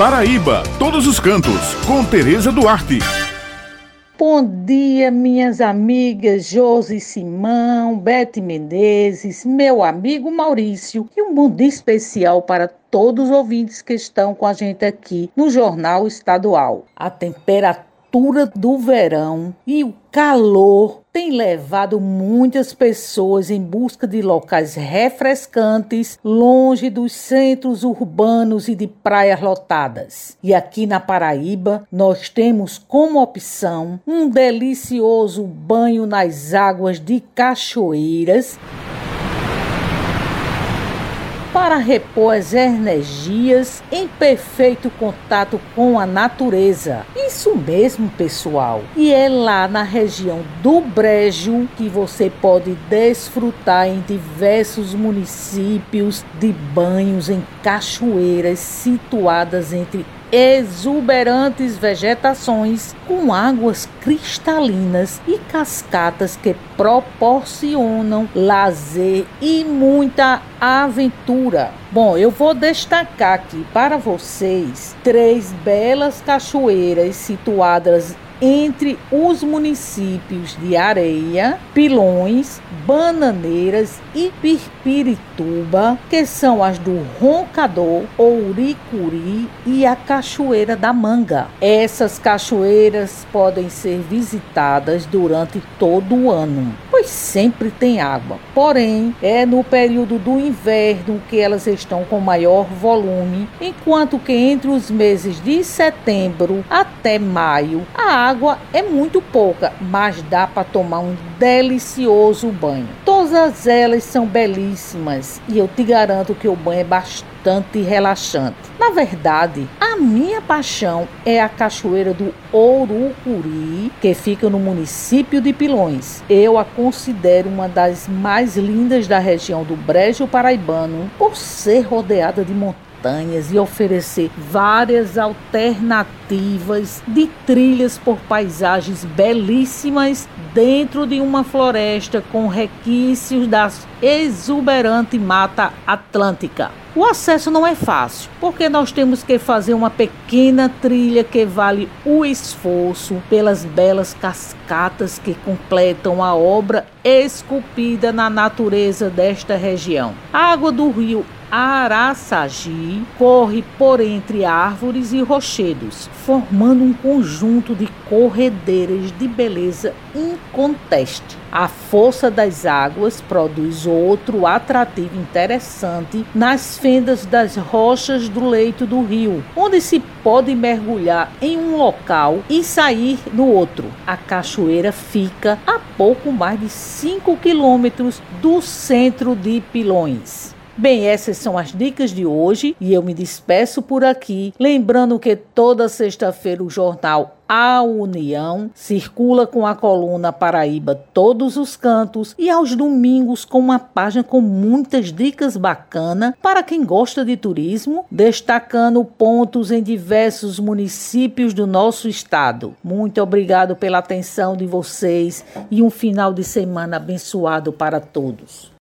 Paraíba, todos os cantos, com Tereza Duarte. Bom dia, minhas amigas Josi Simão, Bete Menezes, meu amigo Maurício e um bom dia especial para todos os ouvintes que estão com a gente aqui no Jornal Estadual. A temperatura temperatura do verão e o calor tem levado muitas pessoas em busca de locais refrescantes, longe dos centros urbanos e de praias lotadas. E aqui na Paraíba, nós temos como opção um delicioso banho nas águas de cachoeiras para repor as energias em perfeito contato com a natureza. Isso mesmo, pessoal. E é lá na região do Brejo que você pode desfrutar em diversos municípios de banhos em cachoeiras situadas entre exuberantes vegetações com águas cristalinas e cascatas que proporcionam lazer e muita aventura. Bom, eu vou destacar aqui para vocês três belas cachoeiras situadas entre os municípios de Areia, Pilões, Bananeiras e Pirpirituba, que são as do Roncador, Ouricuri e a Cachoeira da Manga. Essas cachoeiras podem ser visitadas durante todo o ano, pois sempre tem água. Porém, é no período do inverno que elas estão com maior volume, enquanto que entre os meses de setembro até maio a água é muito pouca, mas dá para tomar um delicioso banho. Todas elas são belíssimas e eu te garanto que o banho é bastante relaxante. Na verdade, a minha paixão é a cachoeira do Ourucuri, que fica no município de Pilões. Eu a considero uma das mais lindas da região do Brejo Paraibano por ser rodeada de montanhas montanhas e oferecer várias alternativas de trilhas por paisagens belíssimas dentro de uma floresta com requisitos da exuberante Mata Atlântica. O acesso não é fácil, porque nós temos que fazer uma pequena trilha que vale o esforço pelas belas cascatas que completam a obra esculpida na natureza desta região. A água do rio Araçagi corre por entre árvores e rochedos, formando um conjunto de corredeiras de beleza inconteste. A força das águas produz outro atrativo interessante nas fendas das rochas do leito do rio, onde se pode mergulhar em um local e sair no outro. A cachoeira fica a pouco mais de 5 quilômetros do centro de Pilões. Bem, essas são as dicas de hoje e eu me despeço por aqui, lembrando que toda sexta-feira o jornal A União circula com a coluna Paraíba Todos os Cantos e aos domingos com uma página com muitas dicas bacanas para quem gosta de turismo, destacando pontos em diversos municípios do nosso estado. Muito obrigado pela atenção de vocês e um final de semana abençoado para todos.